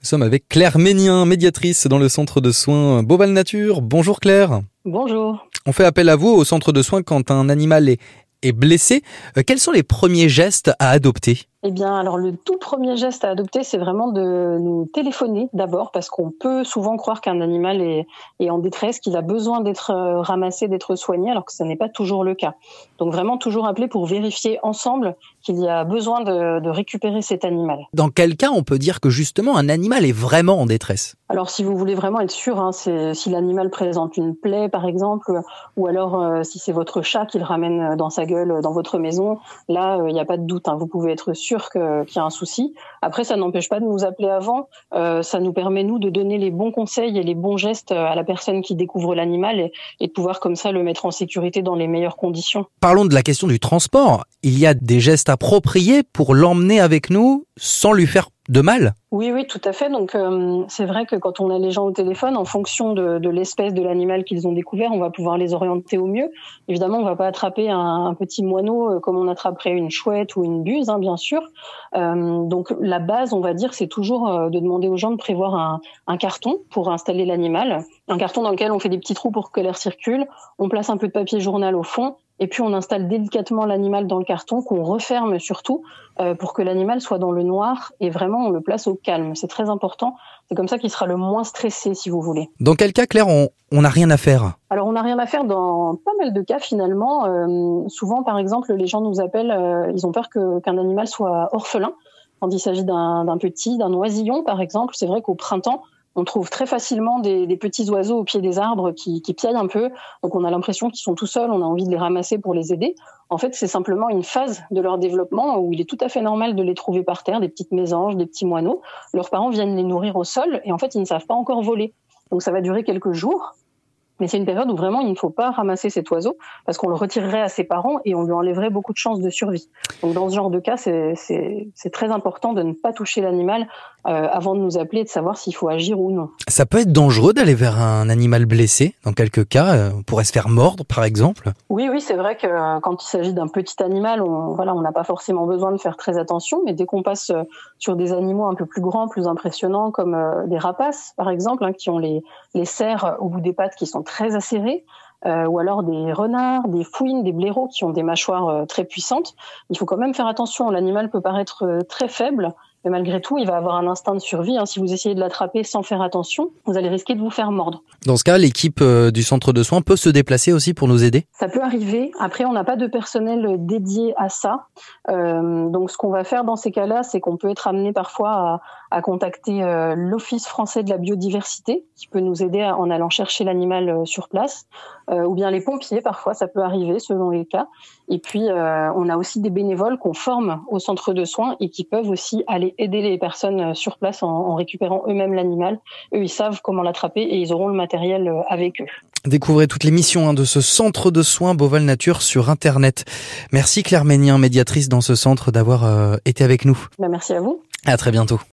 Nous sommes avec Claire Ménien, médiatrice dans le centre de soins Beauval Nature. Bonjour Claire. Bonjour. On fait appel à vous au centre de soins quand un animal est, est blessé. Euh, quels sont les premiers gestes à adopter? Eh bien, alors le tout premier geste à adopter, c'est vraiment de nous téléphoner d'abord, parce qu'on peut souvent croire qu'un animal est, est, en détresse, qu'il a besoin d'être euh, ramassé, d'être soigné, alors que ce n'est pas toujours le cas. Donc vraiment toujours appeler pour vérifier ensemble qu'il y a besoin de, de récupérer cet animal. Dans quel cas on peut dire que justement un animal est vraiment en détresse? Alors si vous voulez vraiment être sûr, hein, c'est si l'animal présente une plaie par exemple, ou alors euh, si c'est votre chat qui le ramène dans sa gueule dans votre maison, là il euh, n'y a pas de doute, hein, vous pouvez être sûr sûr qu'il y a un souci. Après, ça n'empêche pas de nous appeler avant. Euh, ça nous permet, nous, de donner les bons conseils et les bons gestes à la personne qui découvre l'animal et, et de pouvoir comme ça le mettre en sécurité dans les meilleures conditions. Parlons de la question du transport. Il y a des gestes appropriés pour l'emmener avec nous sans lui faire de mal Oui, oui, tout à fait. Donc euh, c'est vrai que quand on a les gens au téléphone, en fonction de, de l'espèce de l'animal qu'ils ont découvert, on va pouvoir les orienter au mieux. Évidemment, on va pas attraper un, un petit moineau euh, comme on attraperait une chouette ou une buse, hein, bien sûr. Euh, donc la base, on va dire, c'est toujours euh, de demander aux gens de prévoir un, un carton pour installer l'animal, un carton dans lequel on fait des petits trous pour que l'air circule, on place un peu de papier journal au fond et puis on installe délicatement l'animal dans le carton qu'on referme surtout euh, pour que l'animal soit dans le noir et vraiment on le place au calme. C'est très important. C'est comme ça qu'il sera le moins stressé si vous voulez. Dans quel cas, Claire, on n'a rien à faire? Alors on n'a rien à faire dans pas mal de cas finalement. Euh, souvent, par exemple, les gens nous appellent, euh, ils ont peur qu'un animal soit orphelin. Quand il s'agit d'un petit, d'un oisillon par exemple, c'est vrai qu'au printemps, on trouve très facilement des, petits oiseaux au pied des arbres qui, qui piaillent un peu. Donc on a l'impression qu'ils sont tout seuls, on a envie de les ramasser pour les aider. En fait, c'est simplement une phase de leur développement où il est tout à fait normal de les trouver par terre, des petites mésanges, des petits moineaux. Leurs parents viennent les nourrir au sol et en fait, ils ne savent pas encore voler. Donc ça va durer quelques jours. Mais c'est une période où vraiment il ne faut pas ramasser cet oiseau parce qu'on le retirerait à ses parents et on lui enlèverait beaucoup de chances de survie. Donc dans ce genre de cas, c'est très important de ne pas toucher l'animal euh, avant de nous appeler et de savoir s'il faut agir ou non. Ça peut être dangereux d'aller vers un animal blessé. Dans quelques cas, euh, on pourrait se faire mordre, par exemple. Oui, oui, c'est vrai que euh, quand il s'agit d'un petit animal, on voilà, on n'a pas forcément besoin de faire très attention. Mais dès qu'on passe sur des animaux un peu plus grands, plus impressionnants, comme des rapaces, par exemple, hein, qui ont les les serres au bout des pattes qui sont très acérées, euh, ou alors des renards, des fouines, des blaireaux qui ont des mâchoires euh, très puissantes. Il faut quand même faire attention. L'animal peut paraître euh, très faible, mais malgré tout, il va avoir un instinct de survie. Hein. Si vous essayez de l'attraper sans faire attention, vous allez risquer de vous faire mordre. Dans ce cas, l'équipe euh, du centre de soins peut se déplacer aussi pour nous aider Ça peut arriver. Après, on n'a pas de personnel dédié à ça. Euh, donc, ce qu'on va faire dans ces cas-là, c'est qu'on peut être amené parfois à, à contacter euh, l'Office français de la biodiversité, qui peut nous aider à, en allant chercher l'animal euh, sur place, ou bien les pompiers, parfois, ça peut arriver selon les cas. Et puis, on a aussi des bénévoles qu'on forme au centre de soins et qui peuvent aussi aller aider les personnes sur place en, en récupérant eux-mêmes l'animal. Eux, ils savent comment l'attraper et ils auront le matériel avec eux. Découvrez toutes les missions hein, de ce centre de soins Beauval Nature sur Internet. Merci Claire Ménien, médiatrice dans ce centre, d'avoir euh, été avec nous. Ben, merci à vous. À très bientôt.